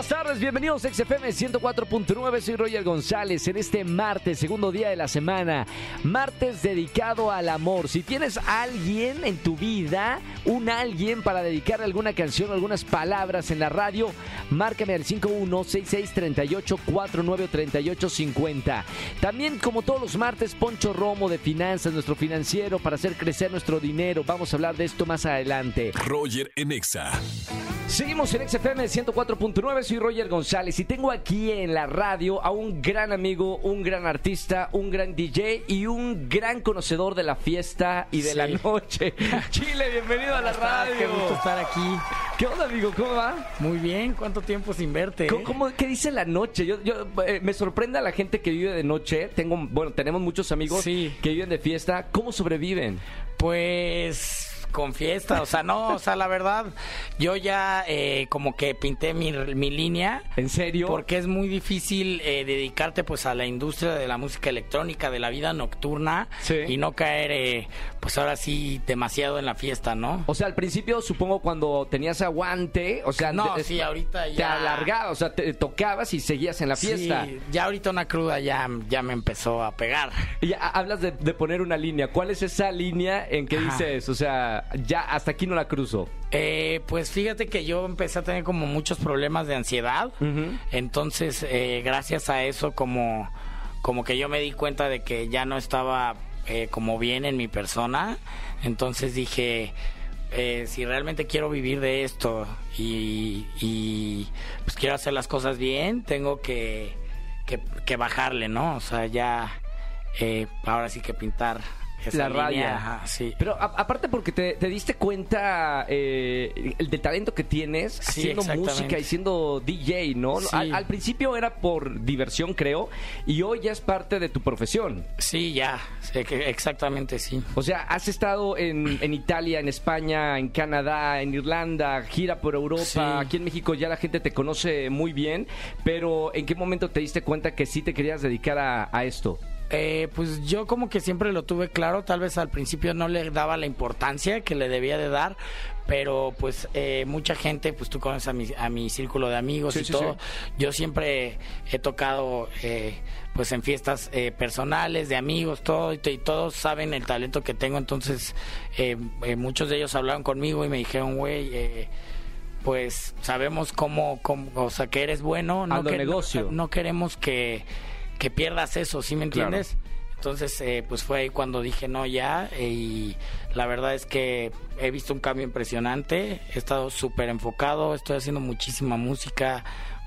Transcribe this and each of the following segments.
Buenas tardes, bienvenidos a XFM 104.9, soy Roger González en este martes, segundo día de la semana, martes dedicado al amor. Si tienes a alguien en tu vida, un alguien para dedicar alguna canción algunas palabras en la radio, márcame al 516638493850. También como todos los martes, Poncho Romo de Finanzas, nuestro financiero, para hacer crecer nuestro dinero. Vamos a hablar de esto más adelante. Roger en Exa. Seguimos en XFM 104.9, soy Roger González y tengo aquí en la radio a un gran amigo, un gran artista, un gran DJ y un gran conocedor de la fiesta y de Sí. la noche. Chile, bienvenido a la radio. Qué gusto estar aquí. ¿Qué onda, amigo? ¿Cómo va? Muy bien, ¿cuánto tiempo sin verte? ¿Cómo, eh? cómo- qué dice la noche? Yo, yo, eh, me sorprende a la gente que vive de noche. Tengo, bueno, tenemos muchos amigos Sí. que viven de fiesta. ¿Cómo sobreviven? Pues con fiesta, o sea, no, o sea, la verdad, yo ya eh, como que pinté mi, mi línea. ¿En serio? Porque es muy difícil eh, dedicarte pues a la industria de la música electrónica, de la vida nocturna Sí. y no caer eh, pues ahora sí demasiado en la fiesta, ¿no? O sea, al principio supongo cuando tenías aguante, o sea, No, te- sí, ahorita te ya- alargabas, o sea, te tocabas y seguías en la fiesta. Sí, ya ahorita una cruda ya, ya me empezó a pegar. Y ya hablas de, de poner una línea. ¿Cuál es esa línea en que Ajá. dices, o sea, ya hasta aquí no la cruzo? Eh, pues fíjate que yo empecé a tener como muchos problemas de ansiedad. Entonces, eh, gracias a eso, como, como que yo me di cuenta de que ya no estaba eh, como bien en mi persona. Entonces dije, eh, si realmente quiero vivir de esto y, y, pues quiero hacer las cosas bien, tengo que, que, que bajarle, ¿no? O sea, ya eh, ahora sí que pintar La ajá, sí. Pero a- aparte porque te, te diste cuenta eh, el de talento que tienes Sí, haciendo música y siendo DJ, ¿no? Sí. Al, al principio era por diversión, creo, y hoy ya es parte de tu profesión. Sí, ya, exactamente, sí. O sea, has estado en, en Italia, en España, en Canadá, en Irlanda, gira por Europa. Aquí en México ya la gente te conoce muy bien. Pero ¿en qué momento te diste cuenta que sí te querías dedicar a, a esto? Eh, pues yo como que siempre lo tuve claro, tal vez al principio no le daba la importancia que le debía de dar, pero pues eh, mucha gente, pues tú conoces a mi, a mi círculo de amigos Sí, y sí, todo, sí. yo siempre he tocado eh, pues en fiestas eh, personales, de amigos, todo, y, y todos saben el talento que tengo, entonces eh, eh, muchos de ellos hablaron conmigo y me dijeron, güey, eh, pues sabemos cómo, cómo, o sea, que eres bueno, no, que- negocio. no, no queremos que, que pierdas eso, ¿sí me Claro. entiendes? Entonces, eh, pues fue ahí cuando dije no ya eh, y la verdad es que he visto un cambio impresionante, he estado súper enfocado, estoy haciendo muchísima música,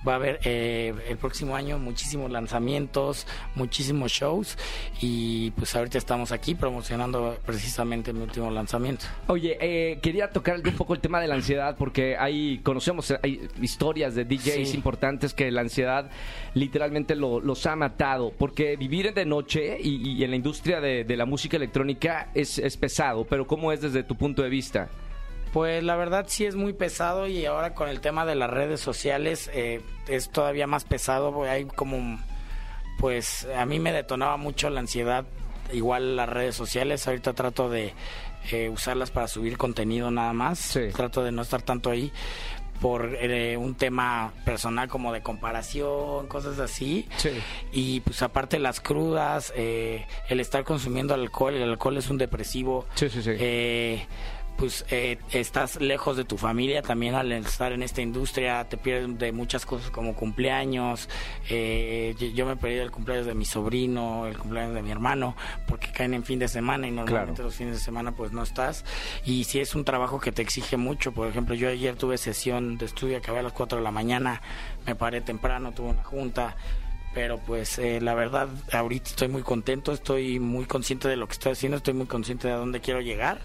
va a haber eh, el próximo año muchísimos lanzamientos, muchísimos shows y pues ahorita estamos aquí promocionando precisamente mi último lanzamiento. Oye, eh, quería tocar un poco el tema de la ansiedad porque ahí conocemos eh, hay historias de DJs Sí. importantes que la ansiedad literalmente lo- los ha matado. Porque vivir de noche y, y en la industria de, de la música electrónica es, es pesado, pero ¿cómo es desde tu punto de vista? Pues la verdad sí es muy pesado y ahora con el tema de las redes sociales eh, es todavía más pesado. Hay como, pues a mí me detonaba mucho la ansiedad, igual las redes sociales. Ahorita trato de eh, usarlas para subir contenido nada más. Sí. Trato de no estar tanto ahí por eh, un tema personal como de comparación, cosas así. Sí. Y pues aparte las crudas, eh, el estar consumiendo alcohol, el alcohol es un depresivo. Sí, sí, sí. Eh, pues eh, estás lejos de tu familia también al estar en esta industria, te pierdes de muchas cosas como cumpleaños. eh, yo, yo me perdí el cumpleaños de mi sobrino, el cumpleaños de mi hermano, porque caen en fin de semana y normalmente Claro. los fines de semana pues no estás. Y si es un trabajo que te exige mucho, por ejemplo, yo ayer tuve sesión de estudio, acabé a las 4 de la mañana, me paré temprano, tuve una junta. Pero pues eh, la verdad, ahorita estoy muy contento, estoy muy consciente de lo que estoy haciendo, estoy muy consciente de a dónde quiero llegar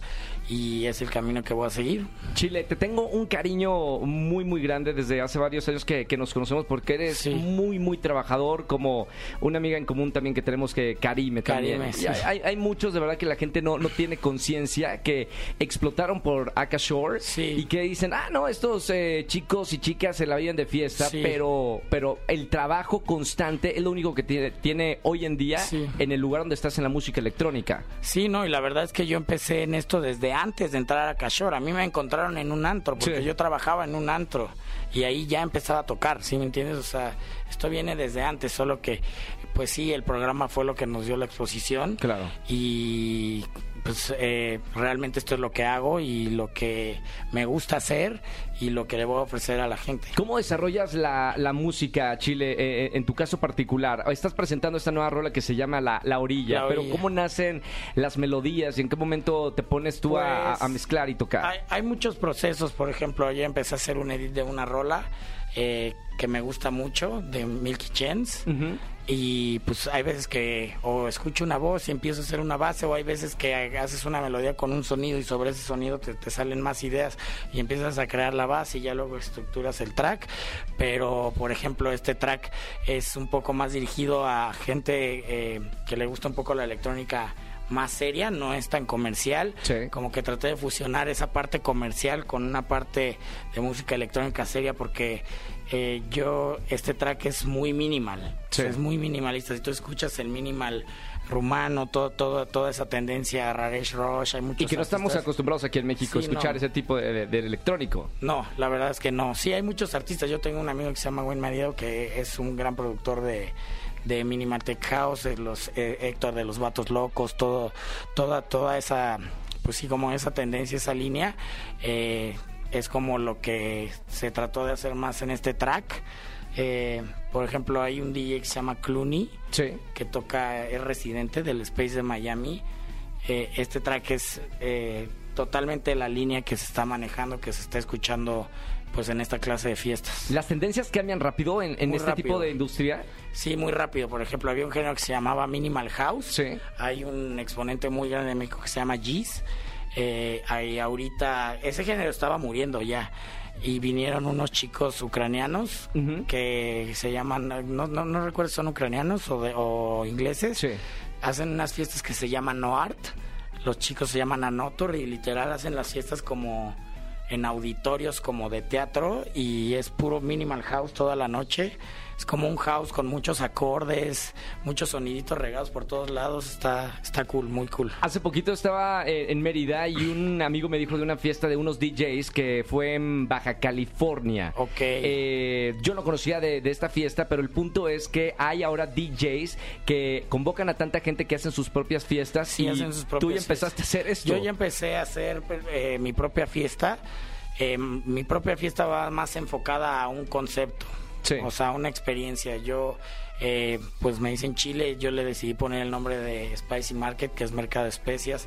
y es el camino que voy a seguir. Chile, te tengo un cariño muy, muy grande desde hace varios años que, que nos conocemos porque eres Sí. muy, muy trabajador, como una amiga en común también que tenemos que Karime también. Karime, Y sí. hay, hay- muchos, de verdad, que la gente no, no tiene conciencia que explotaron por Akashore Sí. y que dicen, ah, no, estos eh, chicos y chicas se la viven de fiesta, pero, pero el trabajo constante interesante, es lo único que tiene, tiene hoy en día Sí. en el lugar donde estás en la música electrónica. Sí, no, y la verdad es que yo empecé en esto desde antes de entrar a Cashore. A mí me encontraron en un antro, porque Sí. yo trabajaba en un antro y ahí ya empezaba a tocar, ¿sí me entiendes? O sea, esto viene desde antes, solo que, pues sí, el programa fue lo que nos dio la exposición. Claro. Y pues eh, realmente esto es lo que hago y lo que me gusta hacer y lo que le voy a ofrecer a la gente. ¿Cómo desarrollas la, la música, Chile, eh, eh, en tu caso particular? Estás presentando esta nueva rola que se llama La, La Orilla, La pero. ¿cómo nacen las melodías y en qué momento te pones tú a- Pues, a, a mezclar y tocar? Hay, hay muchos procesos, por ejemplo, ayer empecé a hacer un edit de una rola eh, que me gusta mucho, de Milky Chance. Y pues hay veces que o escucho una voz y empiezo a hacer una base o hay veces que haces una melodía con un sonido y sobre ese sonido te, te salen más ideas y empiezas a crear la base y ya luego estructuras el track. Pero por ejemplo este track es un poco más dirigido a gente eh, que le gusta un poco la electrónica más seria, no es tan comercial. Sí. Como que traté de fusionar esa parte comercial con una parte de música electrónica seria porque eh, yo, este track es muy minimal. Sí. O sea, es muy minimalista. Si tú escuchas el minimal rumano, todo, todo, toda esa tendencia, Raresh Rosh, hay muchos Y que no estamos artistas- acostumbrados aquí en México a Sí, escuchar no. ese tipo de, de- de electrónico. No, la verdad es que no. Sí, hay muchos artistas. Yo tengo un amigo que se llama Wayne Madero, que es un gran productor de, de Minimal Tech House, los eh, Héctor de los Vatos Locos, todo, toda, toda esa, pues sí, como esa tendencia, esa línea, eh, es como lo que se trató de hacer más en este track. Eh, por ejemplo, hay un DJ que se llama Clooney, Sí. que toca, es residente del Space de Miami. Eh, este track es eh, totalmente la línea que se está manejando, que se está escuchando pues en esta clase de fiestas. Las tendencias cambian rápido en, este tipo de industria. Sí, muy rápido. Por ejemplo, había un género que se llamaba Minimal House. Sí. Hay un exponente muy grande de México que se llama Giz. Eh, hay ahorita, ese género estaba muriendo ya. Y vinieron unos chicos ucranianos que se llaman, no, no, no recuerdo si son ucranianos o, de- o ingleses. Sí. Hacen unas fiestas que se llaman No Art. Los chicos se llaman Anotor y literal hacen las fiestas como en auditorios como de teatro y es puro minimal house toda la noche. Es como un house con muchos acordes, muchos soniditos regados por todos lados. Está, está cool, muy cool. Hace poquito estaba eh, en Mérida y un amigo me dijo de una fiesta de unos DJs que fue en Baja California. Ok. Eh, yo no conocía de, de esta fiesta, pero el punto es que hay ahora DJs que convocan a tanta gente que hacen sus propias fiestas Sí, y hacen sus tú propias ya empezaste a hacer esto. Yo ya empecé a hacer eh, mi propia fiesta. Eh, mi propia fiesta va más enfocada a un concepto. O sea, una experiencia. Yo, eh, pues me dicen Chile, yo le decidí poner el nombre de Spicy Market, que es mercado de especias.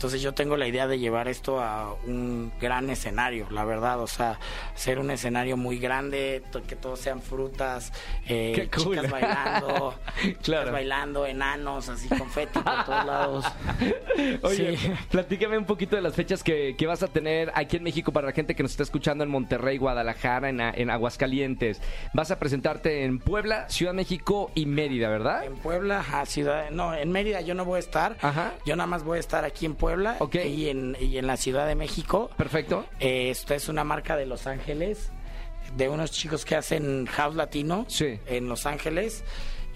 Entonces yo tengo la idea de llevar esto a un gran escenario, la verdad. O sea, hacer un escenario muy grande, que todos sean frutas, eh, cool. chicas bailando, chicas Claro. bailando, enanos, así confeti por todos lados. Oye, Sí. platícame un poquito de las fechas que, que vas a tener aquí en México para la gente que nos está escuchando en Monterrey, Guadalajara, en, a- en Aguascalientes. Vas a presentarte en Puebla, Ciudad de México y Mérida, ¿verdad? En Puebla, a Ciudad, no, en Mérida yo no voy a estar. Ajá. Yo nada más voy a estar aquí en Puebla Ok. y, en, y en la Ciudad de México. Perfecto. Eh, esta es una marca de Los Ángeles, de unos chicos que hacen house latino Sí. en Los Ángeles.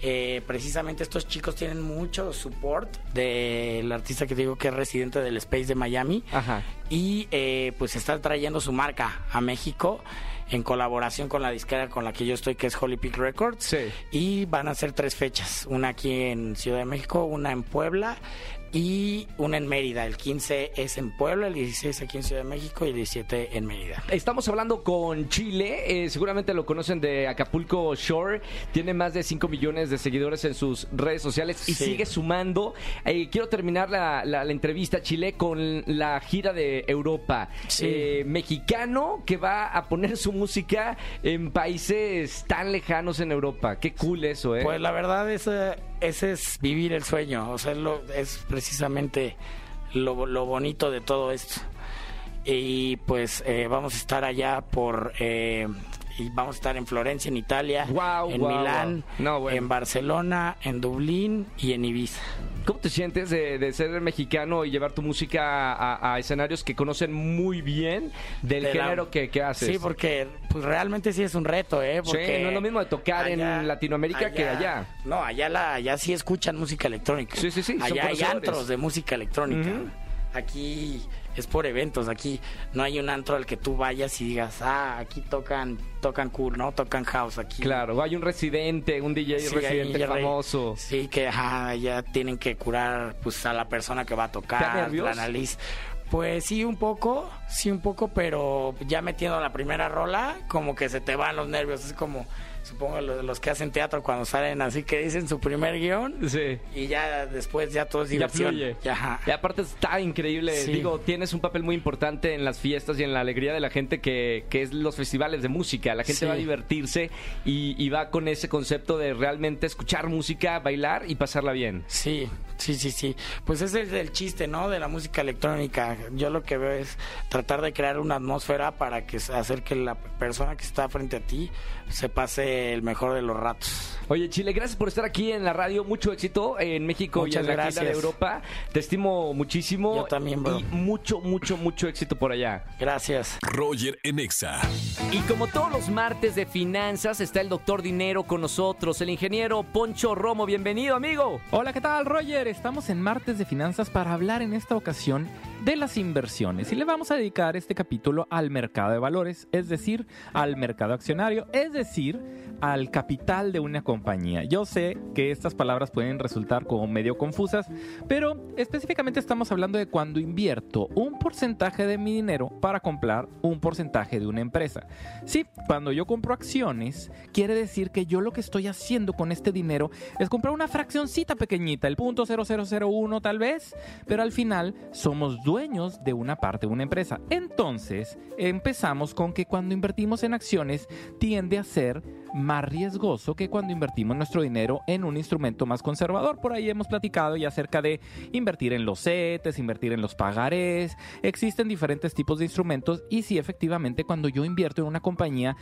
Eh, precisamente estos chicos tienen mucho support del artista que digo que es residente del Space de Miami Ajá. y eh, pues está trayendo su marca a México en colaboración con la disquera con la que yo estoy que es Holy Peak Records Sí. y van a ser tres fechas una aquí en Ciudad de México una en Puebla y una en Mérida el 15 es en Puebla el 16 aquí en Ciudad de México y el 17 en Mérida Estamos hablando con Chile, eh, seguramente lo conocen de Acapulco Shore, tiene más de 5 millones de seguidores en sus redes sociales y Sí. sigue sumando. Eh, quiero terminar la, la- la entrevista, Chile, con la gira de Europa. Sí. Eh, mexicano que va a poner su música en países tan lejanos en Europa. Qué cool eso, ¿eh? Pues la verdad ese, ese es vivir el sueño, o sea, es, lo- es precisamente lo, lo bonito de todo esto. Y pues eh, vamos a estar allá por eh, y vamos a estar en Florencia, en Italia, Guau, en Milán. No, bueno. en Barcelona, en Dublín y en Ibiza. ¿Cómo te sientes de, de ser mexicano y llevar tu música a, a escenarios que conocen muy bien del De la- género que, que haces? Sí, porque pues realmente sí es un reto, ¿eh? Porque Sí, no es lo mismo de tocar en Latinoamérica que allá. No, allá la, allá sí escuchan música electrónica. Sí, sí, sí, Allá hay antros de música electrónica. Aquí es por eventos, aquí no hay un antro al que tú vayas y digas, ah, aquí tocan, tocan cool, ¿no? Tocan house aquí. Claro, hay un residente, un DJ Sí, residente famoso. Sí, que ajá, ya tienen que curar pues a la persona que va a ¿Te da tocar, la nariz. Pues sí, un poco, sí, un poco, pero ya metiendo la primera rola, como que se te van los nervios. Es como, supongo, lo- los que hacen teatro cuando salen así que dicen su primer guion Sí. y ya después ya todo es Ya diversión. fluye. Ya, ajá. Y aparte está increíble. Sí. Digo, tienes un papel muy importante en las fiestas y en la alegría de la gente que, que es los festivales de música. La gente Sí. va a divertirse y, y va con ese concepto de realmente escuchar música, bailar y pasarla bien. Sí, sí, sí, sí. Pues ese es el chiste, ¿no? De la música electrónica. Yo lo que veo es tratar de crear una atmósfera para que hacer que la persona que está frente a ti se pase el mejor de los ratos. Oye, Chile, gracias por estar aquí en la radio. Mucho éxito en México Muchas y en la gira de gracias. Europa. Te estimo muchísimo. Yo también, bro. Y mucho, mucho, mucho éxito por allá. Gracias. Roger en Exa. Y como todos los martes de finanzas, está el doctor Dinero con nosotros, el ingeniero Poncho Romo. Bienvenido, amigo. Hola, ¿qué tal, Roger? Estamos en martes de finanzas para hablar en esta ocasión de las inversiones. Y le vamos a dedicar este capítulo al mercado de valores, es decir, al mercado accionario, es decir, al capital de una compañía. Yo sé que estas palabras pueden resultar como medio confusas, pero específicamente estamos hablando de cuando invierto un porcentaje de mi dinero para comprar un porcentaje de una empresa. Sí, cuando yo compro acciones, quiere decir que yo lo que estoy haciendo con este dinero es comprar una fraccioncita pequeñita, el punto 0001 tal vez, pero al final somos dueños de una parte de una empresa. Entonces, empezamos con que cuando invertimos en acciones tiende a ser más riesgoso que cuando invertimos nuestro dinero en un instrumento más conservador. Por ahí hemos platicado ya acerca de invertir en los CETES, invertir en los pagarés. Existen diferentes tipos de instrumentos y sí, efectivamente, cuando yo invierto en una compañía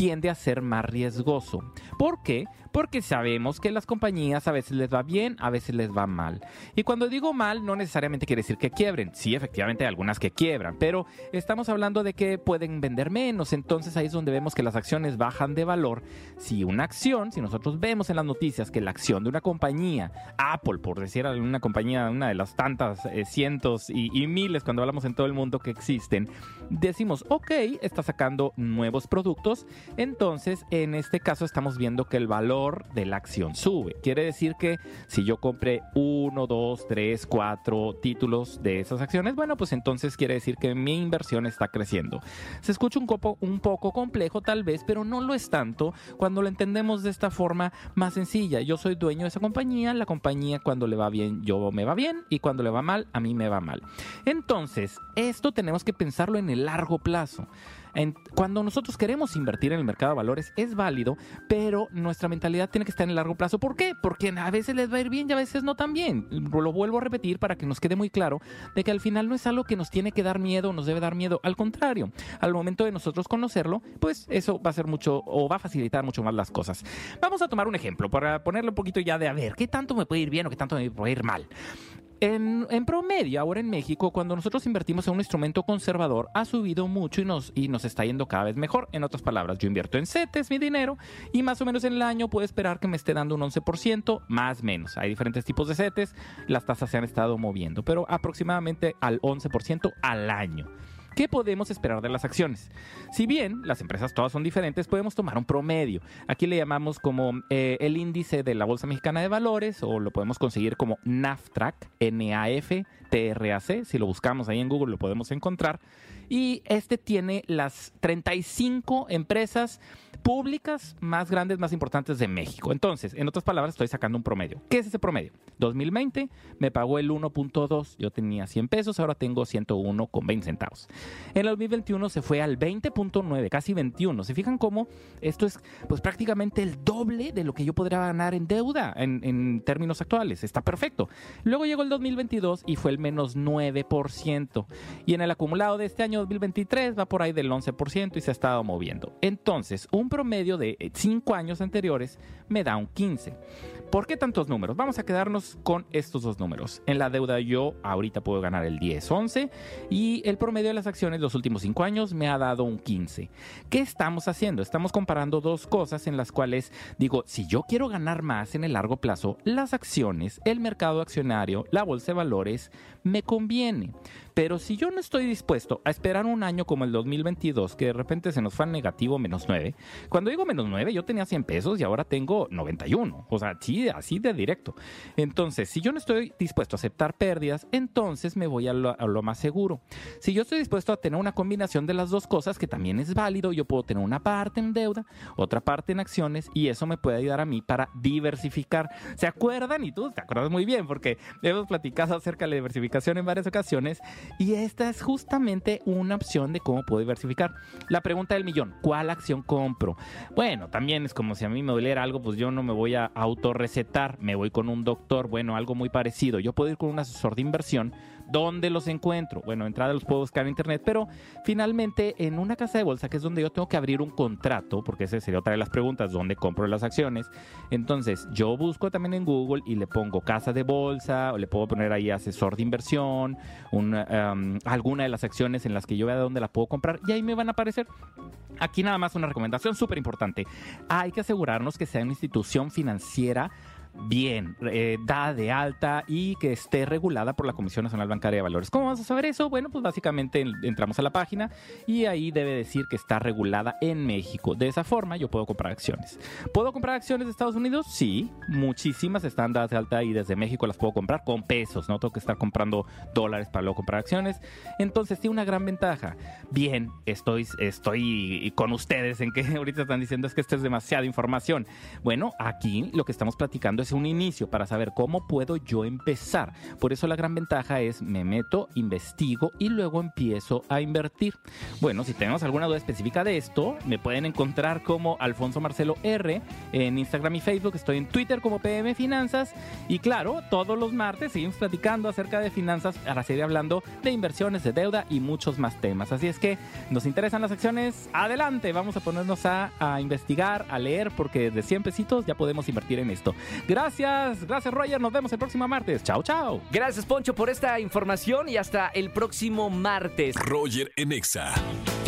tiende a ser más riesgoso. ¿Por qué? Porque sabemos que las compañías a veces les va bien, a veces les va mal. Y cuando digo mal, no necesariamente quiere decir que quiebren. Sí, efectivamente hay algunas que quiebran, pero estamos hablando de que pueden vender menos. Entonces ahí es donde vemos que las acciones bajan de valor. Si una acción, si nosotros vemos en las noticias que la acción de una compañía, Apple, por decir una compañía, una de las tantas eh, cientos y, y miles cuando hablamos en todo el mundo que existen, decimos, ok, está sacando nuevos productos, entonces en este caso estamos viendo que el valor de la acción sube. Quiere decir que si yo compré uno, dos, tres, cuatro títulos de esas acciones, bueno, pues entonces quiere decir que mi inversión está creciendo. Se escucha un poco, un poco complejo tal vez, pero no lo es tanto cuando lo entendemos de esta forma más sencilla. Yo soy dueño de esa compañía, la compañía cuando le va bien, yo me va bien y cuando le va mal, a mí me va mal. Entonces, esto tenemos que pensarlo en el largo plazo. Cuando nosotros queremos invertir en el mercado de valores es válido, pero nuestra mentalidad tiene que estar en el largo plazo. ¿Por qué? Porque a veces les va a ir bien y a veces no tan bien. Lo vuelvo a repetir para que nos quede muy claro de que al final no es algo que nos tiene que dar miedo nos debe dar miedo. Al contrario, al momento de nosotros conocerlo, pues eso va a ser mucho o va a facilitar mucho más las cosas. Vamos a tomar un ejemplo para ponerle un poquito ya de a ver qué tanto me puede ir bien o qué tanto me puede ir mal. En, promedio, ahora en México, cuando nosotros invertimos en un instrumento conservador, ha subido mucho y nos, y nos está yendo cada vez mejor. En otras palabras, yo invierto en CETES mi dinero y más o menos en el año puedo esperar que me esté dando un 11%, más o menos. Hay diferentes tipos de CETES, las tasas se han estado moviendo, pero aproximadamente al 11% al año. ¿Qué podemos esperar de las acciones? Si bien las empresas todas son diferentes, podemos tomar un promedio. Aquí le llamamos como eh, el índice de la Bolsa Mexicana de Valores o lo podemos conseguir como NAFTRAC, N-A-F-T-R-A-C. Si lo buscamos ahí en Google lo podemos encontrar. Y este tiene las 35 empresas públicas más grandes, más importantes de México. Entonces, en otras palabras, estoy sacando un promedio. ¿Qué es ese promedio? 2020 me pagó el 1.2. Yo tenía 100 pesos, ahora tengo 101 con 20 centavos. En el 2021 se fue al 20.9, casi 21. ¿Se fijan cómo esto es pues prácticamente el doble de lo que yo podría ganar en deuda en, en términos actuales? Está perfecto. Luego llegó el 2022 y fue el menos 9%. Y en el acumulado de este año 2023 va por ahí del 11% y se ha estado moviendo. Entonces, un promedio de 5 años anteriores me da un 15. ¿Por qué tantos números? Vamos a quedarnos con estos dos números. En la deuda yo ahorita puedo ganar el 10, 11 y el promedio de las acciones los últimos 5 años me ha dado un 15. ¿Qué estamos haciendo? Estamos comparando dos cosas en las cuales digo, si yo quiero ganar más en el largo plazo, las acciones, el mercado accionario, la bolsa de valores, me conviene. Pero si yo no estoy dispuesto a esperar un año como el 2022, que de repente se nos fue al negativo menos 9, cuando digo menos 9, yo tenía 100 pesos y ahora tengo 91. O sea, sí, así de directo. Entonces, si yo no estoy dispuesto a aceptar pérdidas, entonces me voy a lo, a lo más seguro. Si yo estoy dispuesto a tener una combinación de las dos cosas, que también es válido, yo puedo tener una parte en deuda, otra parte en acciones y eso me puede ayudar a mí para diversificar. ¿Se acuerdan? Y tú te acuerdas muy bien porque hemos platicado acerca de la diversificación en varias ocasiones y esta es justamente una opción de cómo puedo diversificar. La pregunta del millón, ¿cuál acción compro? Bueno, también es como si a mí me doliera algo, pues yo no me voy a autorrecetar, me voy con un doctor, bueno, algo muy parecido. Yo puedo ir con un asesor de inversión ¿Dónde los encuentro? Bueno, entrada los puedo buscar en internet, pero finalmente en una casa de bolsa, que es donde yo tengo que abrir un contrato, porque esa sería otra de las preguntas, ¿dónde compro las acciones? Entonces, yo busco también en Google y le pongo casa de bolsa, o le puedo poner ahí asesor de inversión, una, um, alguna de las acciones en las que yo vea dónde la puedo comprar, y ahí me van a aparecer. Aquí nada más una recomendación súper importante. Hay que asegurarnos que sea una institución financiera bien, eh, dada de alta y que esté regulada por la Comisión Nacional Bancaria de Valores. ¿Cómo vamos a saber eso? Bueno, pues básicamente entramos a la página y ahí debe decir que está regulada en México. De esa forma yo puedo comprar acciones. ¿Puedo comprar acciones de Estados Unidos? Sí, muchísimas están dadas de alta y desde México las puedo comprar con pesos, no tengo que estar comprando dólares para luego comprar acciones. Entonces tiene una gran ventaja. Bien, estoy, estoy con ustedes en que ahorita están diciendo es que esto es demasiada información. Bueno, aquí lo que estamos platicando es un inicio para saber cómo puedo yo empezar. Por eso la gran ventaja es me meto, investigo y luego empiezo a invertir. Bueno, si tenemos alguna duda específica de esto, me pueden encontrar como Alfonso Marcelo R en Instagram y Facebook. Estoy en Twitter como PM Finanzas. Y claro, todos los martes seguimos platicando acerca de finanzas para seguir hablando de inversiones, de deuda y muchos más temas. Así es que nos interesan las acciones. Adelante, vamos a ponernos a, investigar, a leer, porque de 100 pesitos ya podemos invertir en esto. Gracias, gracias Roger, nos vemos el próximo martes. Chao, chao. Gracias Poncho por esta información y hasta el próximo martes. Roger en Exa.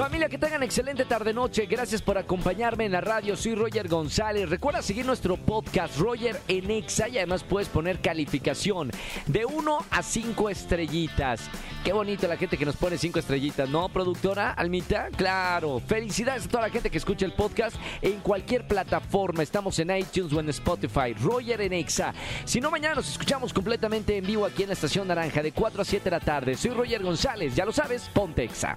Familia, que tengan excelente tarde-noche. Gracias por acompañarme en la radio. Soy Roger González. Recuerda seguir nuestro podcast Roger en Exa y además puedes poner calificación de 1 a 5 estrellitas. Qué bonito la gente que nos pone 5 estrellitas, ¿no, productora Almita? Claro. Felicidades a toda la gente que escucha el podcast en cualquier plataforma. Estamos en iTunes o en Spotify. Roger en Exa. Si no, mañana nos escuchamos completamente en vivo aquí en la Estación Naranja de 4 a 7 de la tarde. Soy Roger González. Ya lo sabes, ponte Exa.